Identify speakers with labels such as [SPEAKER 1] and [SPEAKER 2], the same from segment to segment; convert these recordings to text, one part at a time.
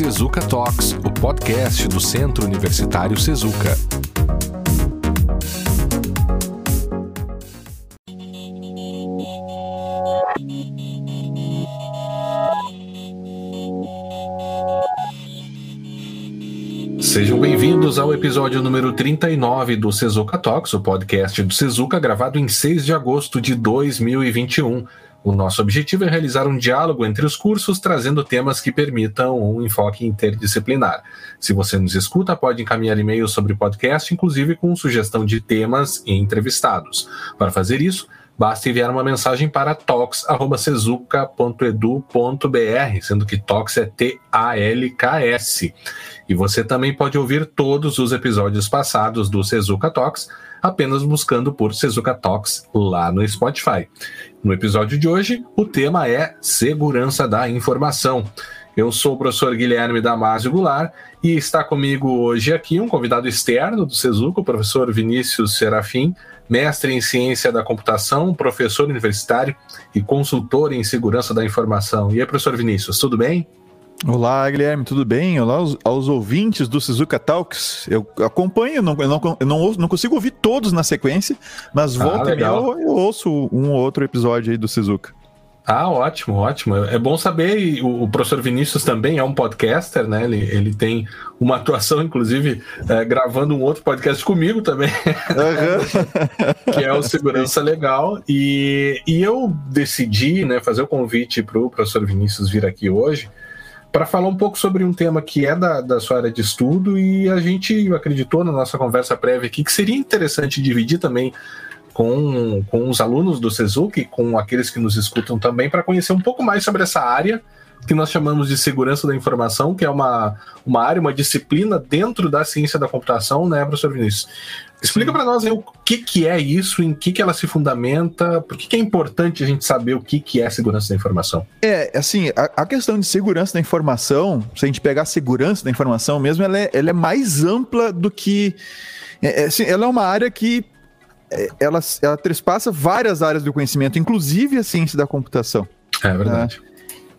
[SPEAKER 1] Sezuka Talks, o podcast do Centro Universitário Sezuka. Sejam bem-vindos ao episódio número 39 do Sezuka Talks, o podcast do Sezuka, gravado em 6 de agosto de 2021. O nosso objetivo é realizar um diálogo entre os cursos, trazendo temas que permitam um enfoque interdisciplinar. Se você nos escuta, pode encaminhar e-mails sobre podcast, inclusive com sugestão de temas e entrevistados. Para fazer isso, basta enviar uma mensagem para talks.sezuca.edu.br, sendo que talks é T-A-L-K-S. E você também pode ouvir todos os episódios passados do Sezuka Talks apenas buscando por Sezuka Talks lá no Spotify. No episódio de hoje, o tema é segurança da informação. Eu sou o professor Guilherme Damasio Goulart e está comigo hoje aqui um convidado externo do Sezuka, o professor Vinícius Serafim, mestre em ciência da computação, professor universitário e consultor em segurança da informação. E aí, professor Vinícius, tudo bem?
[SPEAKER 2] Olá, Guilherme, tudo bem? Olá aos, aos ouvintes do Suzuka Talks. Eu acompanho, não, eu, não, eu não, não, consigo ouvir todos na sequência, mas ah, volta e eu, eu ouço um ou outro episódio aí do Suzuka.
[SPEAKER 1] Ah, ótimo, ótimo. É bom saber, o, o professor Vinícius também é um podcaster, né? Ele, ele tem uma atuação, inclusive, é, gravando um outro podcast comigo também, uhum. que é o Segurança Legal. E, e eu decidi né, fazer o convite para o professor Vinícius vir aqui hoje, para falar um pouco sobre um tema que é da, da sua área de estudo e a gente acreditou na nossa conversa prévia aqui que seria interessante dividir também com, com os alunos do Sezuki, com aqueles que nos escutam também, para conhecer um pouco mais sobre essa área que nós chamamos de segurança da informação, que é uma, uma área, uma disciplina dentro da ciência da computação, né, professor Vinícius? Explica para nós aí, o que, que é isso, em que, que ela se fundamenta, por que, que é importante a gente saber o que, que é segurança da informação?
[SPEAKER 2] É, assim, a, a, questão de segurança da informação, se a gente pegar a segurança da informação mesmo, ela é, ela é mais ampla do que. É, é assim, ela é uma área que ela, ela trespassa várias áreas do conhecimento, inclusive a ciência da computação.
[SPEAKER 1] É verdade. Né?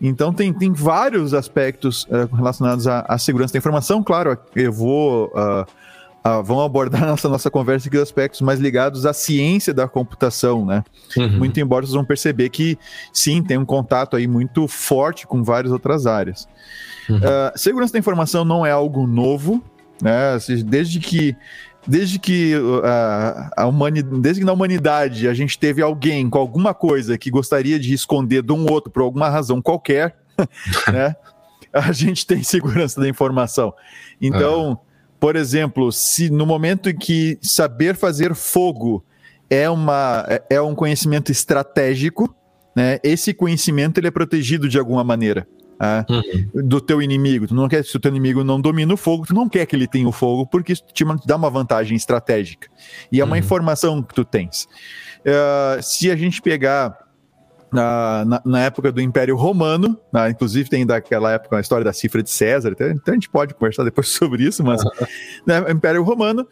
[SPEAKER 2] Então tem, tem vários aspectos uh, relacionados à, à, segurança da informação. Claro, eu vou uh, uh, vamos abordar nessa nossa conversa aqui os aspectos mais ligados à ciência da computação, né? Uhum. Muito embora vocês vão perceber que sim, tem um contato aí muito forte com várias outras áreas. Uhum. segurança da informação não é algo novo, né? Desde que desde que a, a humanidade, desde que na humanidade a gente teve alguém com alguma coisa que gostaria de esconder de um outro por alguma razão qualquer, né? A gente tem segurança da informação. Então, por exemplo, se no momento em que saber fazer fogo é, uma, é, é um conhecimento estratégico, né? Esse conhecimento ele é protegido de alguma maneira ah, uhum. do teu inimigo. Tu não quer, se o teu inimigo não domina o fogo, tu não quer que ele tenha o fogo, porque isso te dá uma vantagem estratégica. E é uma uhum. informação que tu tens. Uh, se a gente pegar na, na, na, época do Império Romano, né, inclusive tem daquela época a história da cifra de César, então, então a gente pode conversar depois sobre isso, mas uhum. né, Império Romano,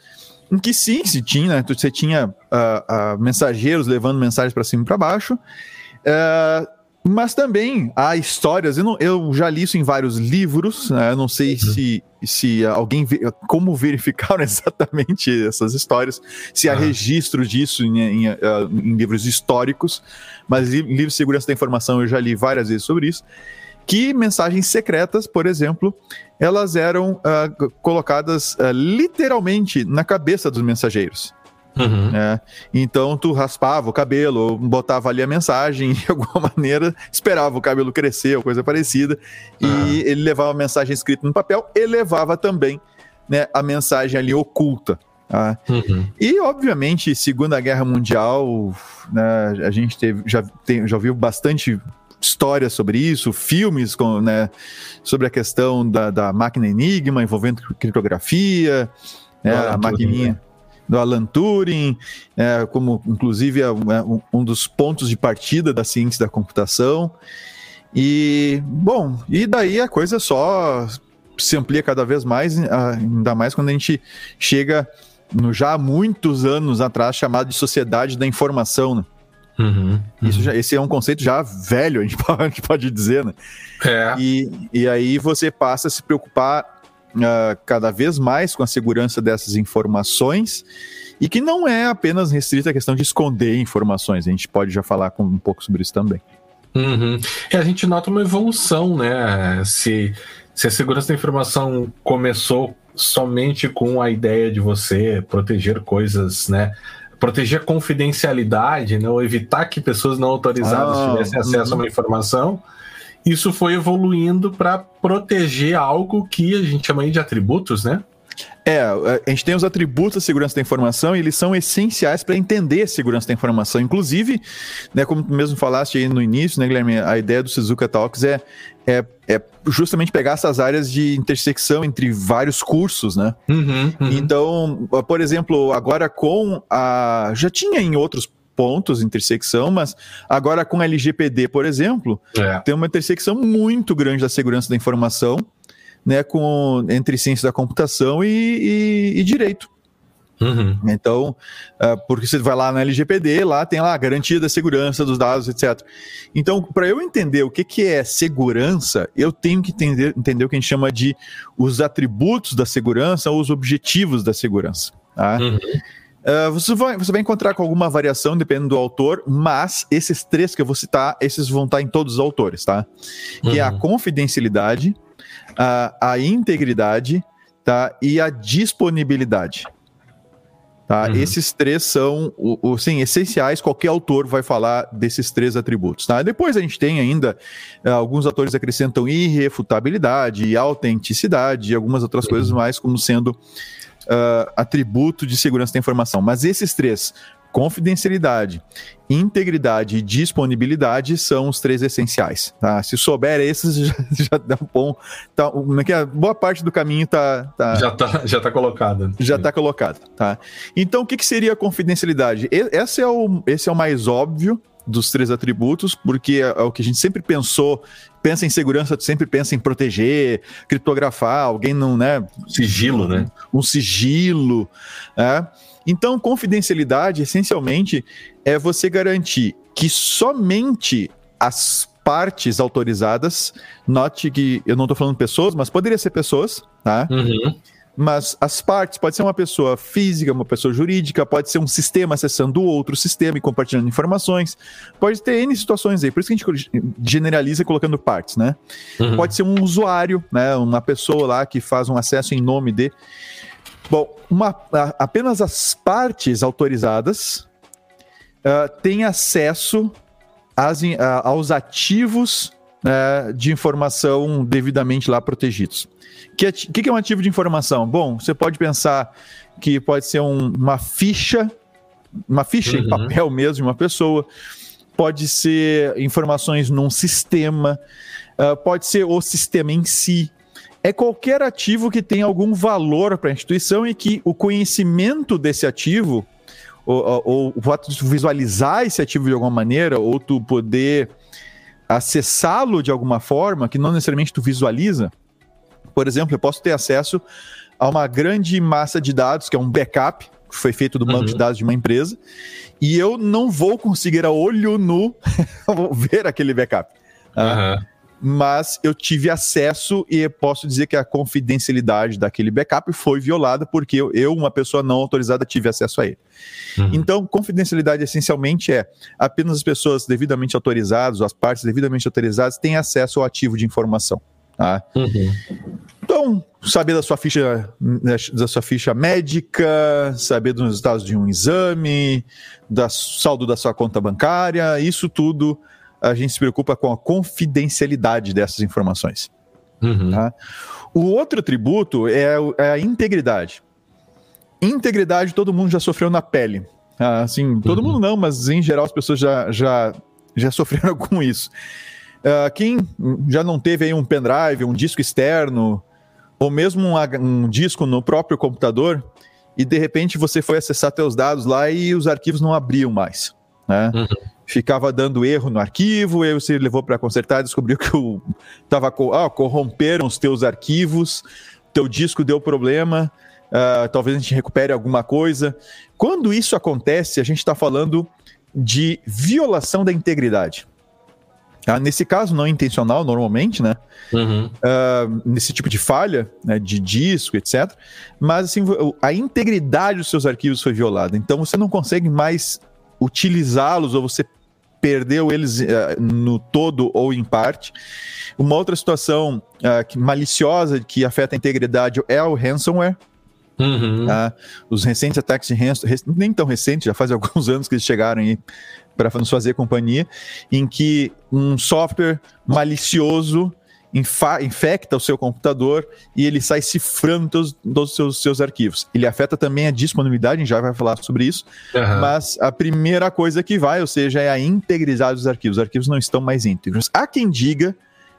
[SPEAKER 2] em que sim, se tinha, né, você tinha uh, uh, mensageiros levando mensagens para cima e para baixo, uh, mas também há histórias, eu, não, eu, já li isso em vários livros, né? não sei uhum. se, se alguém, como verificaram exatamente essas histórias, se há uhum. registro disso em, em, ah, em, livros históricos, mas em livros de segurança da informação eu já li várias vezes sobre isso, que mensagens secretas, por exemplo, elas eram uh, colocadas uh, literalmente na cabeça dos mensageiros. Uhum. Né? Então tu raspava o cabelo, botava ali a mensagem de alguma maneira, esperava o cabelo crescer ou coisa parecida, uhum. e ele levava a mensagem escrita no papel e levava também né, a mensagem ali oculta. Tá? Uhum. E, obviamente, Segunda Guerra Mundial, né, a gente teve, já, tem, já ouviu bastante histórias sobre isso, filmes com, né, sobre a questão da, da máquina Enigma envolvendo criptografia, né, a maquininha. Né? Do Alan Turing, é, como inclusive é, é um dos pontos de partida da ciência da computação. E, bom, e daí a coisa só se amplia cada vez mais, ainda mais quando a gente chega no já há muitos anos atrás chamado de sociedade da informação, né? Uhum, uhum. Isso já, esse é um conceito já velho, a gente pode, a gente pode dizer, né? É. E, e aí você passa a se preocupar uh, cada vez mais com a segurança dessas informações e que não é apenas restrita à questão de esconder informações. A gente pode já falar com, um pouco sobre isso também.
[SPEAKER 1] Uhum. E a gente nota uma evolução, né? Se, se a segurança da informação começou somente com a ideia de você proteger coisas, né? Proteger a confidencialidade, né? ou evitar que pessoas não autorizadas ah, tivessem acesso uhum. a uma informação isso foi evoluindo para proteger algo que a gente chama de atributos, né?
[SPEAKER 2] É, a gente tem os atributos da segurança da informação e eles são essenciais para entender a segurança da informação. Inclusive, né, como tu mesmo falaste aí no início, né, Guilherme, a ideia do Suzuka Talks é, é, é justamente pegar essas áreas de intersecção entre vários cursos, né? Uhum, uhum. Então, por exemplo, agora com a. Já tinha em outros pontos, intersecção, mas agora com LGPD, por exemplo, é. tem uma intersecção muito grande da segurança da informação, né, com, entre ciência da computação e, e, e direito. Uhum. Então, uh, porque você vai lá na LGPD, lá tem lá a garantia da segurança dos dados, etc. Então, para eu entender o que, que é segurança, eu tenho que entender, entender o que a gente chama de os atributos da segurança ou os objetivos da segurança. Tá? Uhum. Uh, você, vai, você vai encontrar com alguma variação dependendo do autor, mas esses três que eu vou citar, esses vão estar em todos os autores, tá? Uhum. Que é a uhum. confidencialidade, a, a integridade, tá? E a disponibilidade. Tá? Uhum. Esses três são o, o, sim, essenciais, qualquer autor vai falar desses três atributos. Tá? Depois a gente tem ainda, uh, alguns autores acrescentam irrefutabilidade, autenticidade e algumas outras uhum. coisas mais, como sendo uh, atributo de segurança da informação. Mas esses três, confidencialidade, integridade e disponibilidade são os três essenciais. Tá? Se souber esses, já, já dá um bom. Tá, é boa parte do caminho tá,
[SPEAKER 1] tá já está já tá colocada.
[SPEAKER 2] Já está colocado. Tá? Então, o que, que seria a confidencialidade? Esse é, o, esse é o mais óbvio dos três atributos, porque é, é o que a gente sempre pensou pensa em segurança, tu sempre pensa em proteger, criptografar, alguém não, né?
[SPEAKER 1] Sigilo, né?
[SPEAKER 2] Um sigilo. É? Então, confidencialidade, essencialmente, é você garantir que somente as partes autorizadas, note que eu não estou falando pessoas, mas poderia ser pessoas, tá? Uhum. Mas as partes, pode ser uma pessoa física, uma pessoa jurídica, pode ser um sistema acessando outro sistema e compartilhando informações. Pode ter N situações aí, por isso que a gente generaliza colocando partes, né? Uhum. Pode ser um usuário, né? Uma pessoa lá que faz um acesso em nome de. Bom, uma, apenas as partes autorizadas uh, têm acesso às, uh, aos ativos uh, de informação devidamente lá protegidos. O que, que, que, é um ativo de informação? Bom, você pode pensar que pode ser um, uma ficha, uma ficha uhum. em papel mesmo de uma pessoa, pode ser informações num sistema, uh, pode ser o sistema em si. É qualquer ativo que tem algum valor para a instituição e que o conhecimento desse ativo, ou, ou o fato de tu visualizar esse ativo de alguma maneira, ou tu poder acessá-lo de alguma forma, que não necessariamente tu visualiza, por exemplo, eu posso ter acesso a uma grande massa de dados, que é um backup, que foi feito do banco uhum. de dados de uma empresa, e eu não vou conseguir a olho nu ver aquele backup. Uhum. Mas eu tive acesso e posso dizer que a confidencialidade daquele backup foi violada porque eu, uma pessoa não autorizada, tive acesso a ele. Uhum. Então, confidencialidade essencialmente é apenas as pessoas devidamente autorizadas, as partes devidamente autorizadas, têm acesso ao ativo de informação. Tá? Uhum. Então, saber da sua ficha da sua ficha médica, saber dos resultados de um exame, da saldo da sua conta bancária, isso tudo a gente se preocupa com a confidencialidade dessas informações. Uhum. Tá? O outro tributo é, é, a integridade. Integridade todo mundo já sofreu na pele. Assim, todo uhum. mundo não, mas em geral as pessoas já, já, já sofreram com isso. Uh, quem já não teve aí um pendrive, um disco externo, ou mesmo um, um, disco no próprio computador, e de repente você foi acessar seus dados lá e os arquivos não abriam mais. Né? Uhum. Ficava dando erro no arquivo, aí você levou para consertar e descobriu que o, tava, ah, corromperam os teus arquivos, teu disco deu problema, uh, talvez a gente recupere alguma coisa. Quando isso acontece, a gente está falando de violação da integridade. Ah, nesse caso, não intencional, normalmente, né? Uhum. Uh, nesse tipo de falha, né, de disco, etc. Mas, assim, a integridade dos seus arquivos foi violada. Então, você não consegue mais utilizá-los ou você perdeu eles uh, no todo ou em parte. Uma outra situação uh, que, maliciosa que afeta a integridade é o ransomware. Uhum. Uh, os recentes ataques de ransomware, nem tão recentes, já faz alguns anos que eles chegaram aí para nos fazer companhia, em que um software malicioso infecta o seu computador e ele sai cifrando todos, todos os seus, seus, arquivos. Ele afeta também a disponibilidade, a gente já vai falar sobre isso, uhum. mas a primeira coisa que vai, ou seja, é a integridade dos arquivos. Os arquivos não estão mais íntegros. Há quem diga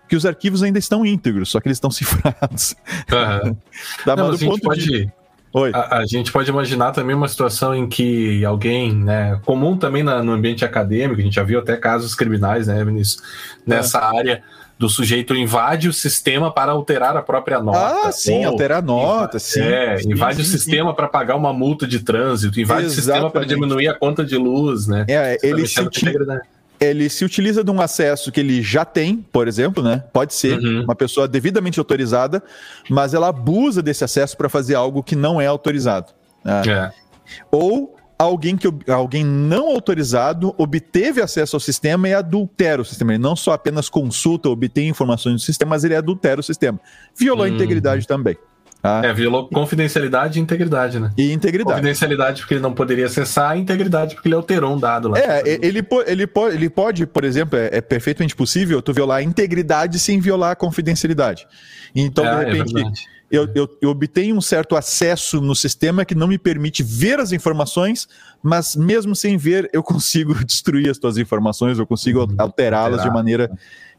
[SPEAKER 2] que os arquivos ainda estão íntegros, só que eles estão cifrados. Uhum.
[SPEAKER 1] tá, não, a gente pode... De... Oi. A, a, gente pode imaginar também uma situação em que alguém, né, comum também na, no ambiente acadêmico, a gente já viu até casos criminais, né, Vinícius, nessa é. área do sujeito invade o sistema para alterar a própria nota.
[SPEAKER 2] Ah, sim, alterar a nota,
[SPEAKER 1] invade,
[SPEAKER 2] sim.
[SPEAKER 1] É,
[SPEAKER 2] sim,
[SPEAKER 1] invade
[SPEAKER 2] sim,
[SPEAKER 1] o sistema para pagar uma multa de trânsito, invade Exatamente. o sistema para diminuir a conta de luz, né?
[SPEAKER 2] É, ele se, ele se utiliza de um acesso que ele já tem, por exemplo, né? Pode ser uhum. uma pessoa devidamente autorizada, mas ela abusa desse acesso para fazer algo que não é autorizado. Né? É. Ou alguém que alguém não autorizado obteve acesso ao sistema e adultera o sistema. Ele não só apenas consulta, obtém informações do sistema, mas ele adultera o sistema. Violou uhum. a integridade também.
[SPEAKER 1] Ah. É, violou confidencialidade e integridade, né?
[SPEAKER 2] E integridade.
[SPEAKER 1] Confidencialidade porque ele não poderia acessar, a integridade porque ele alterou um dado lá.
[SPEAKER 2] É, ele, ele, pode, ele pode, por exemplo, é, é, perfeitamente possível tu violar a integridade sem violar a confidencialidade. Então, é, de é repente, é eu, eu, eu obtenho um certo acesso no sistema que não me permite ver as informações, mas mesmo sem ver, eu consigo destruir as tuas informações, eu consigo uhum. alterá-las de maneira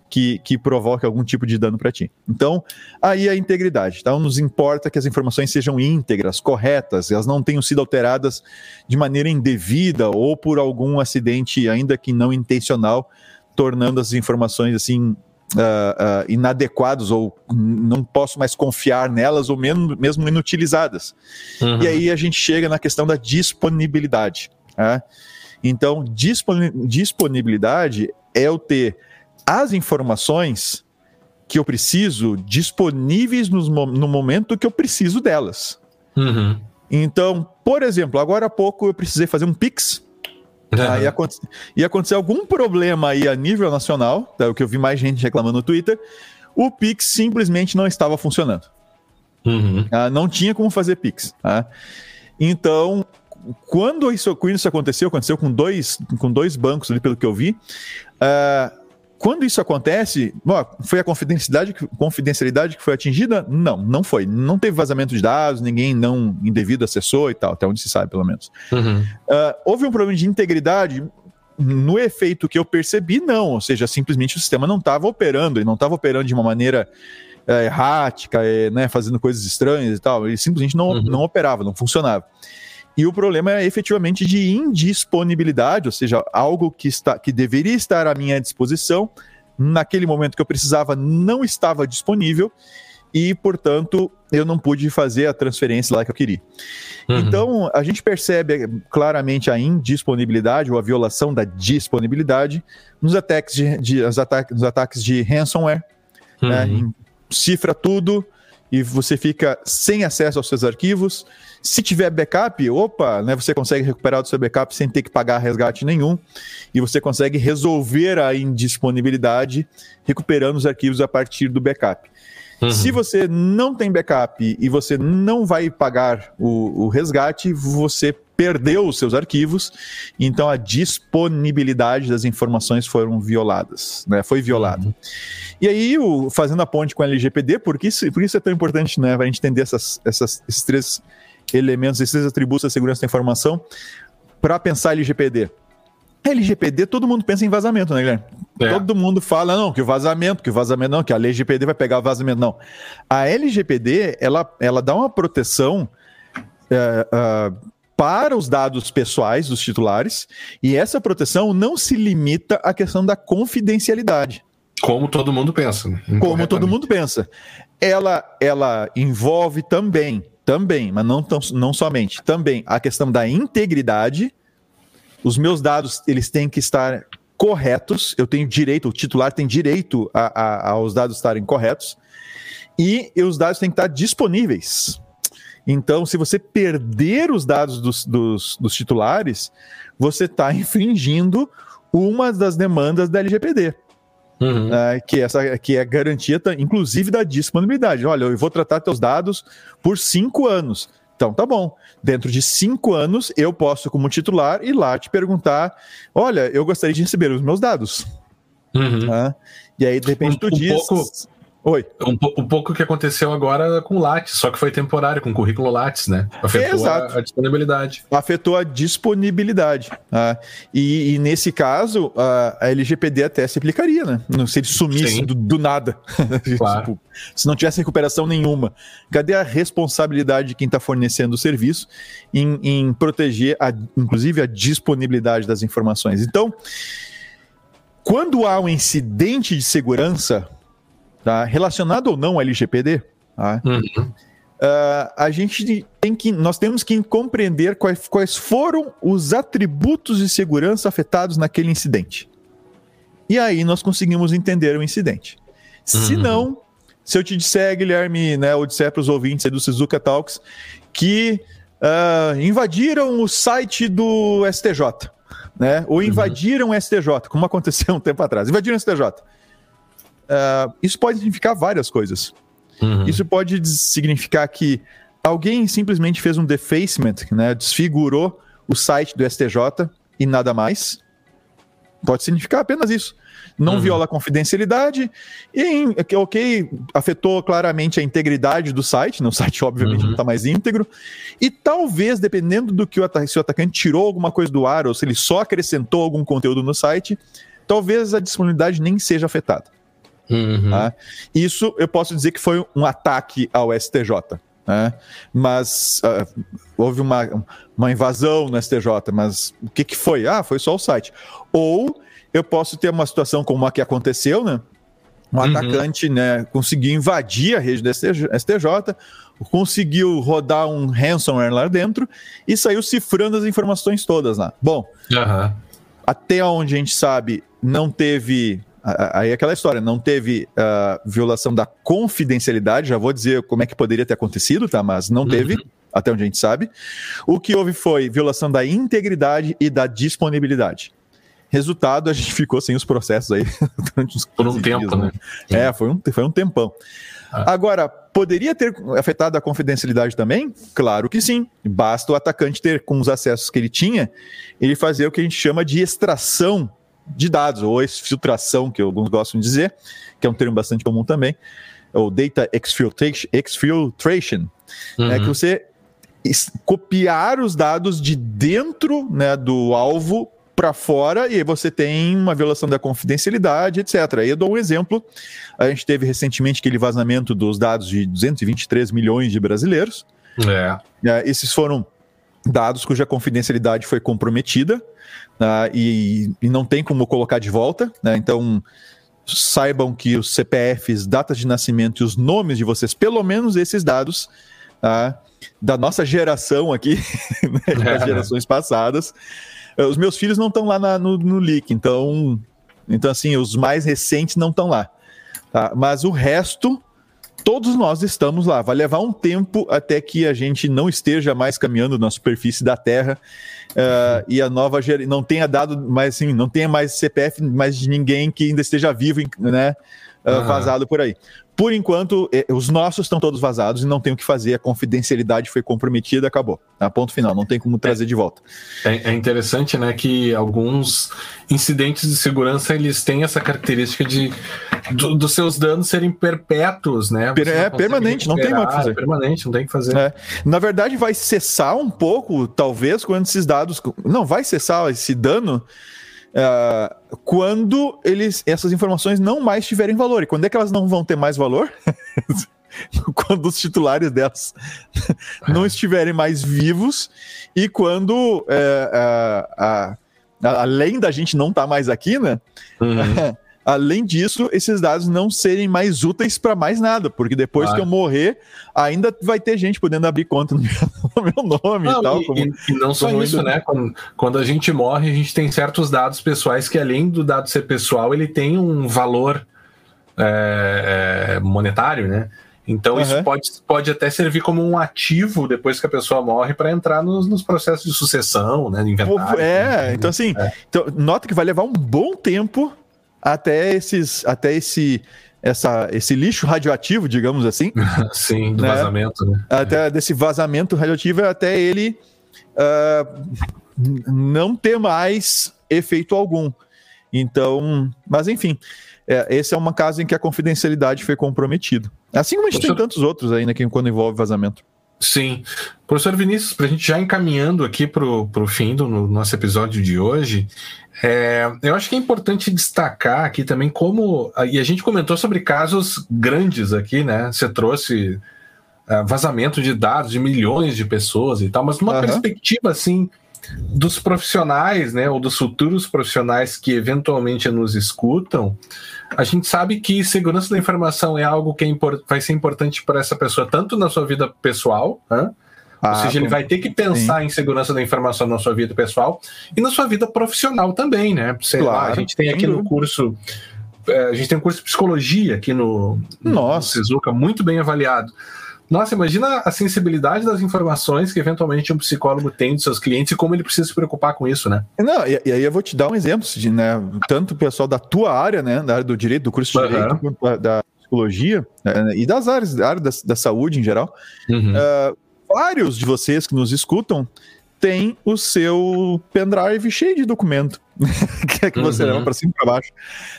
[SPEAKER 2] que, que provoque algum tipo de dano para ti. Então, aí a integridade. Então, nos importa que as informações sejam íntegras, corretas, elas não tenham sido alteradas de maneira indevida ou por algum acidente, ainda que não intencional, tornando as informações assim Uh, uh, inadequados ou não posso mais confiar nelas ou mesmo, mesmo inutilizadas. Uhum. E aí a gente chega na questão da disponibilidade. Né? Então, disponibilidade é eu ter as informações que eu preciso disponíveis no, no momento que eu preciso delas. Uhum. Então, por exemplo, agora há pouco eu precisei fazer um Pix. Aí ia acontecer algum problema aí a nível nacional, é o que eu vi mais gente reclamando no Twitter. O Pix simplesmente não estava funcionando. Uhum. Ah, não tinha como fazer Pix. Tá? Então, quando isso, quando isso aconteceu, aconteceu com dois, com dois bancos ali, pelo que eu vi. Uh, quando isso acontece, ó, foi a confidencialidade, confidencialidade que foi atingida? Não, não foi. Não teve vazamento de dados, ninguém não indevido acessou e tal, até onde se sabe, pelo menos. Uhum. Uh, houve um problema de integridade no efeito que eu percebi, não. Ou seja, simplesmente o sistema não estava operando, ele não estava operando de uma maneira é, errática, é, né, fazendo coisas estranhas e tal. Ele simplesmente não, uhum. não operava, não funcionava. E o problema é efetivamente de indisponibilidade, ou seja, algo que, está, que deveria estar à minha disposição, naquele momento que eu precisava, não estava disponível e, portanto, eu não pude fazer a transferência lá que eu queria. Uhum. Então, a gente percebe claramente a indisponibilidade ou a violação da disponibilidade nos ataques de, de ataques, nos ataques de ransomware. Né? Uhum. Né? Cifra tudo e você fica sem acesso aos seus arquivos se tiver backup, opa, né, você consegue recuperar o seu backup sem ter que pagar resgate nenhum e você consegue resolver a indisponibilidade recuperando os arquivos a partir do backup. Uhum. Se você não tem backup e você não vai pagar o, o resgate, você perdeu os seus arquivos, então a disponibilidade das informações foram violadas, né? Foi violada. Uhum. E aí, o, fazendo a ponte com a LGPD, por que isso, por isso é tão importante, né? Para a gente entender essas, essas, esses três elementos, esses atributos da segurança da informação para pensar LGPD. LGPD, todo mundo pensa em vazamento, né, Guilherme? É. Todo mundo fala, não, que o vazamento, que o vazamento, não, que a LGPD vai pegar o vazamento, não. A LGPD, ela, ela dá uma proteção é, uh, para os dados pessoais dos titulares, e essa proteção não se limita à questão da confidencialidade.
[SPEAKER 1] Como todo mundo pensa. Né?
[SPEAKER 2] Como todo mundo pensa. Ela, ela envolve também também, mas não, tão, não somente. Também a questão da integridade os meus dados eles têm que estar corretos, eu tenho direito, o titular tem direito a, a, aos dados estarem corretos, e os dados têm que estar disponíveis. Então, se você perder os dados dos, dos, dos titulares, você está infringindo uma das demandas da LGPD. Uhum. Uh, que, essa, que é garantia, inclusive, da disponibilidade. Olha, eu vou tratar teus dados por cinco anos. Então, tá bom. Dentro de cinco anos, eu posso, como titular, ir lá te perguntar: olha, eu gostaria de receber os meus dados. Uhum. Tá? E aí, de repente, um, tu um diz. Pouco,
[SPEAKER 1] Oi. Um, um, pouco que aconteceu agora com o Lattes, só que foi temporário, com o currículo Lattes, né?
[SPEAKER 2] Afetou a, a, disponibilidade. Afetou a disponibilidade. Ah, e, e, nesse caso, a, a, LGPD até se aplicaria, né? Se ele sumisse do, do, nada. Claro. tipo, se não tivesse recuperação nenhuma. Cadê a responsabilidade de quem está fornecendo o serviço em, em proteger, a, inclusive, a disponibilidade das informações? Então, quando há um incidente de segurança tá? relacionado ou não ao LGPD, tá? Uhum. Uh, a gente tem que, nós temos que compreender quais, quais foram os atributos de segurança afetados naquele incidente. E aí nós conseguimos entender o incidente. Uhum. Se não, se eu te disser, Guilherme, né, ou disser para os ouvintes do Suzuka Talks, que uh, invadiram o site do STJ, né, ou uhum. invadiram uhum. o STJ, como aconteceu um tempo atrás, invadiram o STJ. Uh, isso pode significar várias coisas. Uhum. Isso pode significar que alguém simplesmente fez um defacement, né, desfigurou o site do STJ e nada mais. Pode significar apenas isso. Não uhum. viola a confidencialidade e, ok, afetou claramente a integridade do site. Né, o site, obviamente, uhum. não está mais íntegro. E talvez, dependendo do que o, se o atacante tirou alguma coisa do ar ou se ele só acrescentou algum conteúdo no site, talvez a disponibilidade nem seja afetada. Uhum. Tá? Isso eu posso dizer que foi um ataque ao STJ. Né? Mas uh, houve uma, uma invasão no STJ, mas o que, que foi? Ah, foi só o site. Ou eu posso ter uma situação como a que aconteceu, né? Um uhum. atacante né, conseguiu invadir a rede do STJ, conseguiu rodar um ransomware lá dentro e saiu cifrando as informações todas lá. Bom, uhum. até onde a gente sabe, não teve Aí é aquela história, não teve uh, violação da confidencialidade, já vou dizer como é que poderia ter acontecido, tá? Mas não teve, uhum. até onde a gente sabe. O que houve foi violação da integridade e da disponibilidade. Resultado, a gente ficou sem os processos aí
[SPEAKER 1] durante uns Por um dias, tempo, né?
[SPEAKER 2] né? É, foi um, foi um tempão. Ah. Agora, poderia ter afetado a confidencialidade também? Claro que sim. Basta o atacante ter, com os acessos que ele tinha, ele fazer o que a gente chama de extração de dados, ou exfiltração, que alguns gostam de dizer, que é um termo bastante comum também, ou data exfiltration, exfiltration uhum. é que você copiar os dados de dentro né, do alvo para fora e você tem uma violação da confidencialidade, etc. Aí eu dou um exemplo. A gente teve recentemente aquele vazamento dos dados de 223 milhões de brasileiros. É. é esses foram dados cuja confidencialidade foi comprometida uh, e, e, não tem como colocar de volta. Né? Então, saibam que os CPFs, datas de nascimento e os nomes de vocês, pelo menos esses dados uh, da nossa geração aqui, né, das gerações passadas, uh, os meus filhos não estão lá na, no, no leak, então, então, assim, os mais recentes não estão lá. Tá? Mas o resto todos nós estamos lá. Vai levar um tempo até que a gente não esteja mais caminhando na superfície da Terra uh, e a nova não tenha dado mais assim, não tenha mais CPF mais de ninguém que ainda esteja vivo, né? Uh, vazado por aí. Por enquanto, eh, os nossos estão todos vazados e não tem o que fazer, a confidencialidade foi comprometida, acabou. A ponto final, não tem como trazer é, de volta.
[SPEAKER 1] É, é, interessante, né, que alguns incidentes de segurança eles têm essa característica de do, dos seus danos serem perpétuos, né?
[SPEAKER 2] Você é permanente, não tem mais o que fazer. É
[SPEAKER 1] permanente, não tem que fazer.
[SPEAKER 2] É. Na verdade, vai cessar um pouco, talvez, quando esses dados. Não, vai cessar esse dano Uh, quando eles, essas informações não mais tiverem valor. E quando é que elas não vão ter mais valor? quando os titulares delas não estiverem mais vivos e quando, é, além da gente não estar tá mais aqui, né? Uhum. Além disso, esses dados não serem mais úteis para mais nada, porque depois claro. que eu morrer, ainda vai ter gente podendo abrir conta no meu, nome não, e tal.
[SPEAKER 1] E, como... e, não só isso, né? Quando, quando, a gente morre, a gente tem certos dados pessoais que, além do dado ser pessoal, ele tem um valor é, monetário, né? Então uhum. isso pode, pode até servir como um ativo depois que a pessoa morre para entrar nos, nos, processos de sucessão, né?
[SPEAKER 2] inventário. É, né? então assim, é. Então, nota que vai levar um bom tempo até esses, até esse, essa, esse lixo radioativo, digamos assim.
[SPEAKER 1] Sim, do né? vazamento, né?
[SPEAKER 2] Até desse vazamento radioativo até ele uh, não ter mais efeito algum. Então, mas enfim, é, esse é uma caso em que a confidencialidade foi comprometida. Assim como a gente tem tantos outros aí, né, que quando envolve vazamento.
[SPEAKER 1] Sim. Professor Vinícius, para a gente já encaminhando aqui para o fim do nosso episódio de hoje, é, eu acho que é importante destacar aqui também como. E a gente comentou sobre casos grandes aqui, né? Você trouxe uh, vazamento de dados de milhões de pessoas e tal, mas numa uhum. perspectiva assim dos profissionais, né, ou dos futuros profissionais que eventualmente nos escutam, a gente sabe que segurança da informação é algo que é vai ser importante para essa pessoa, tanto na sua vida pessoal, né? Ah, ou seja, ele vai ter que pensar sim. em segurança da informação na sua vida pessoal e na sua vida profissional também, né? Sei claro, lá, a gente tem aqui no curso é, a gente tem um curso de psicologia aqui no,
[SPEAKER 2] Nossa.
[SPEAKER 1] no Cizuca, muito bem avaliado. Nossa, imagina a sensibilidade das informações que eventualmente um psicólogo tem dos seus clientes e como ele precisa se preocupar com isso, né?
[SPEAKER 2] Não, e, e aí eu vou te dar um exemplo, de, né? Tanto o pessoal da tua área, né? Da área do direito, do curso de uhum. direito, quanto da, da psicologia né, e das áreas, da área da, da saúde em geral. Uhum. Uh, vários de vocês que nos escutam tem o seu pendrive cheio de documento, que é que você uhum. leva para cima e para baixo.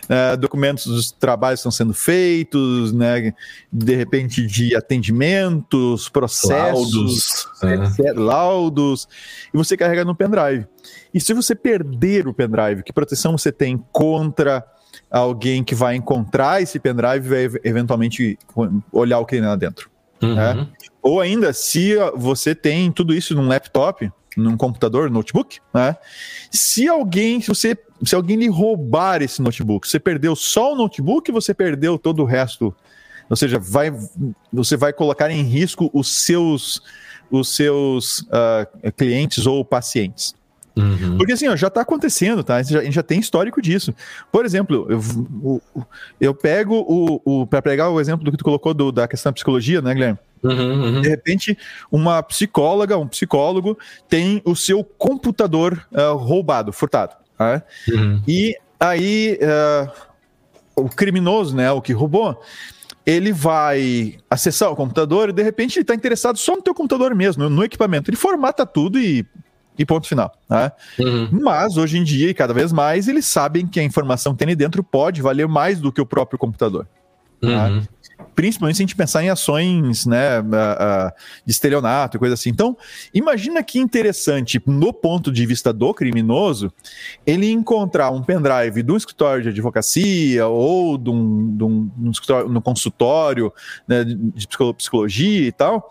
[SPEAKER 2] Uh, documentos dos trabalhos estão sendo feitos, né? de repente de atendimentos, processos, laudos, etc, laudos, e você carrega no pendrive. E se você perder o pendrive, que proteção você tem contra alguém que vai encontrar esse pendrive e vai eventualmente olhar o que tem lá dentro? Uhum. Né? Ou ainda, se você tem tudo isso num laptop, num computador, notebook, né? Se alguém, se você, se alguém lhe roubar esse notebook, você perdeu só o notebook, você perdeu todo o resto. Ou seja, vai, você vai colocar em risco os seus, os seus uh, clientes ou pacientes. Uhum. Porque assim, ó, já está acontecendo, tá? A gente, já, a gente, já, tem histórico disso. Por exemplo, eu, eu pego o. o para pegar o exemplo do que tu colocou do, da questão da psicologia, né, Guilherme? Uhum, uhum. De repente, uma psicóloga, um psicólogo tem o seu computador uh, roubado, furtado. Tá? Uhum. E aí, uh, o criminoso, né, o que roubou, ele vai acessar o computador e de repente ele está interessado só no teu computador mesmo, no equipamento. Ele formata tudo e, e ponto final. Né? Uhum. Mas hoje em dia, e cada vez mais, eles sabem que a informação que tem ali dentro pode valer mais do que o próprio computador. Tá? Uhum principalmente se a gente pensar em ações né, de estelionato e coisa assim. Então, imagina que interessante, no ponto de vista do criminoso, ele encontrar um pendrive do escritório de advocacia ou de um, de um, um no consultório né, de psicologia e tal,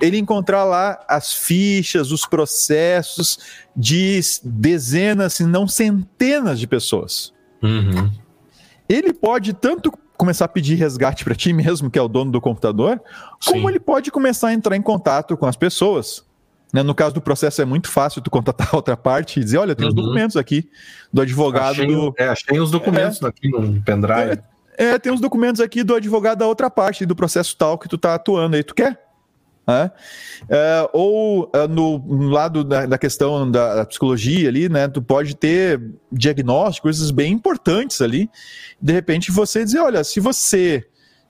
[SPEAKER 2] ele encontrar lá as fichas, os processos de dezenas, se não centenas de pessoas. Uhum. Ele pode tanto começar a pedir resgate para ti mesmo, que é o dono do computador, Sim. como ele pode começar a entrar em contato com as pessoas. Né? No caso do processo é muito fácil tu contatar a outra parte e dizer, olha, tem uhum. os documentos aqui do advogado achei,
[SPEAKER 1] do... É, achei os documentos é, aqui no pendrive.
[SPEAKER 2] É, é, tem os documentos aqui do advogado da outra parte, do processo tal que tu tá atuando aí. Tu quer? Né? Ou é, no, no, lado da, da questão da, da, psicologia ali, né? Tu pode ter diagnóstico, coisas bem importantes ali. De repente você dizer, olha, se você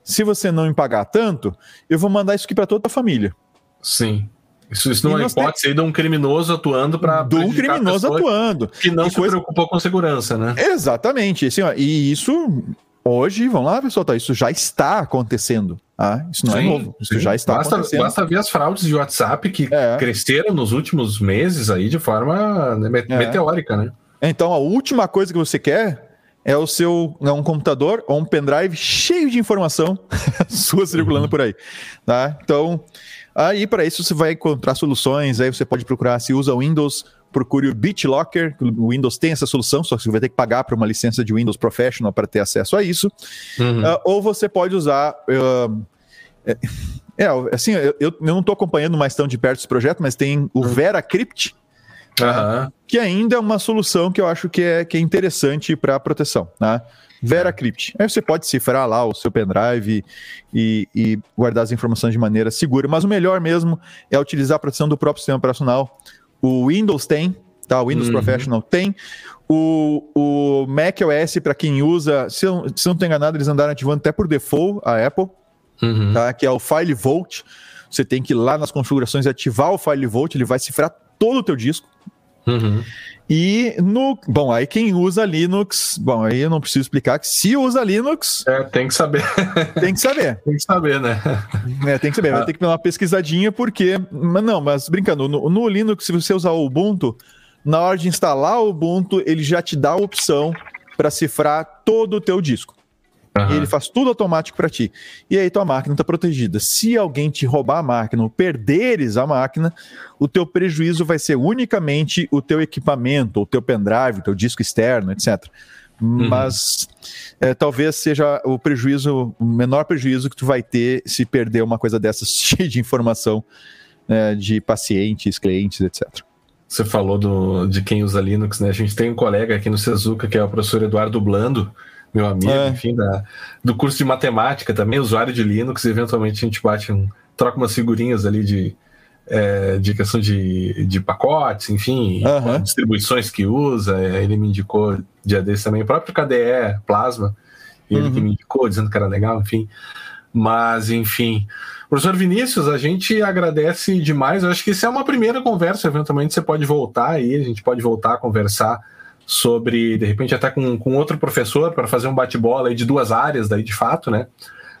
[SPEAKER 2] se você não me pagar tanto, eu vou mandar isso aqui para toda a família.
[SPEAKER 1] Sim. Isso, isso não é hipótese tem... de um criminoso atuando para.
[SPEAKER 2] De um criminoso atuando.
[SPEAKER 1] Que não se coisa... preocupou com segurança, né?
[SPEAKER 2] Exatamente. Assim, ó, e isso, hoje, vamos lá, pessoal, tá, isso já está acontecendo. Ah, isso não é sim, é novo, isso sim. já está
[SPEAKER 1] basta,
[SPEAKER 2] acontecendo.
[SPEAKER 1] Basta ver as fraudes de WhatsApp que é. cresceram nos últimos meses aí de forma né, é. meteórica, né?
[SPEAKER 2] Então a última coisa que você quer é o seu é um computador ou um pendrive cheio de informação sua circulando uhum. por aí, tá? Então Aí, para isso, você vai encontrar soluções. Aí você pode procurar se usa Windows procure o BitLocker. O Windows tem essa solução, só que você vai ter que pagar para uma licença de Windows Professional para ter acesso a isso. Uhum. Uh, ou você pode usar. Uh, é, assim, eu, eu não estou acompanhando mais tão de perto esse projeto, mas tem o uhum. VeraCrypt, uhum. que ainda é uma solução que eu acho que é, que é interessante para proteção. Né? VeraCrypt. Aí você pode cifrar lá o seu pendrive e, e, guardar as informações de maneira segura, mas o melhor mesmo é utilizar a proteção do próprio sistema operacional. O Windows tem, tá? O Windows uhum. Professional tem. O, o Mac OS, para quem usa, se eu, se eu não estou enganado, eles andaram ativando até por default a Apple, uhum. tá? que é o File Vault. Você tem que ir lá nas configurações e ativar o File Vault, ele vai cifrar todo o teu disco. Uhum. E no. Bom, aí quem usa Linux. Bom, aí eu não preciso explicar que se usa Linux.
[SPEAKER 1] É, tem que saber.
[SPEAKER 2] Tem que saber.
[SPEAKER 1] tem que saber, né?
[SPEAKER 2] É, tem que saber. Vai ah. ter que dar uma pesquisadinha, porque. Mas não, mas brincando, no, no Linux, se você usar o Ubuntu, na hora de instalar o Ubuntu, ele já te dá a opção para cifrar todo o teu disco. Uhum. ele faz tudo automático para ti. E aí tua máquina está protegida. Se alguém te roubar a máquina ou perderes a máquina, o teu prejuízo vai ser unicamente o teu equipamento, o teu pendrive, o teu disco externo, etc. Uhum. Mas é, talvez seja o prejuízo, o menor prejuízo que tu vai ter se perder uma coisa dessas cheia de informação é, de pacientes, clientes, etc.
[SPEAKER 1] Você falou do, de quem usa Linux, né? A gente tem um colega aqui no Sezuka que é o professor Eduardo Blando, meu amigo, é. enfim, da, do curso de matemática também, usuário de Linux, eventualmente a gente bate um, troca umas figurinhas ali de, é, de questão de, de pacotes, enfim, uhum. distribuições que usa, é, ele me indicou dia desse também, o próprio KDE Plasma, ele uhum. que me indicou, dizendo que era legal, enfim. Mas, enfim. Professor Vinícius, a gente agradece demais. Eu acho que isso é uma primeira conversa. Eventualmente você pode voltar aí, a gente pode voltar a conversar sobre, de repente, até com, com outro professor para fazer um bate-bola de duas áreas, daí de fato, né?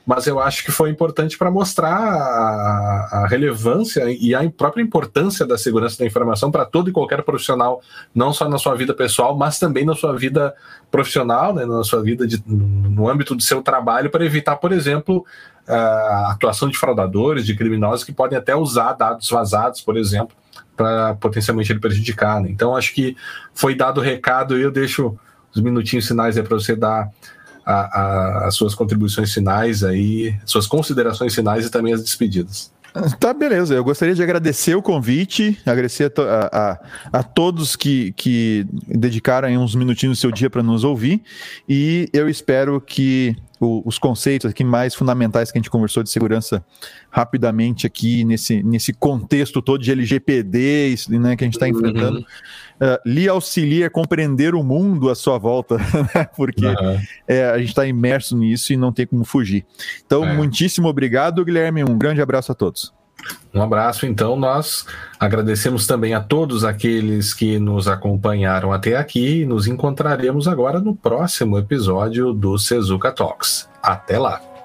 [SPEAKER 1] Mas eu acho que foi importante para mostrar a, a, relevância e a própria importância da segurança da informação para todo e qualquer profissional, não só na sua vida pessoal, mas também na sua vida profissional, né, na sua vida de, no âmbito do seu trabalho, para evitar, por exemplo, a atuação de fraudadores, de criminosos que podem até usar dados vazados, por exemplo, para potencialmente ele prejudicar. Né? Então, acho que foi dado o recado e eu deixo os minutinhos finais para você dar a, a, as suas contribuições finais aí, suas considerações finais e também as despedidas.
[SPEAKER 2] Tá, beleza. Eu gostaria de agradecer o convite, agradecer a, a, a todos que, que dedicaram uns minutinhos do seu dia para nos ouvir. E eu espero que o, os conceitos aqui mais fundamentais que a gente conversou de segurança rapidamente aqui nesse, nesse contexto todo de LGPD né, que a gente está enfrentando, uhum. uh, lhe auxilia a compreender o mundo à sua volta, né, porque uhum. é, a gente está imerso nisso e não tem como fugir. Então, é. muitíssimo obrigado, Guilherme. Um grande abraço a todos.
[SPEAKER 1] Um abraço, então. Nós agradecemos também a todos aqueles que nos acompanharam até aqui. Nos encontraremos agora no próximo episódio do Sezuka Talks. Até lá!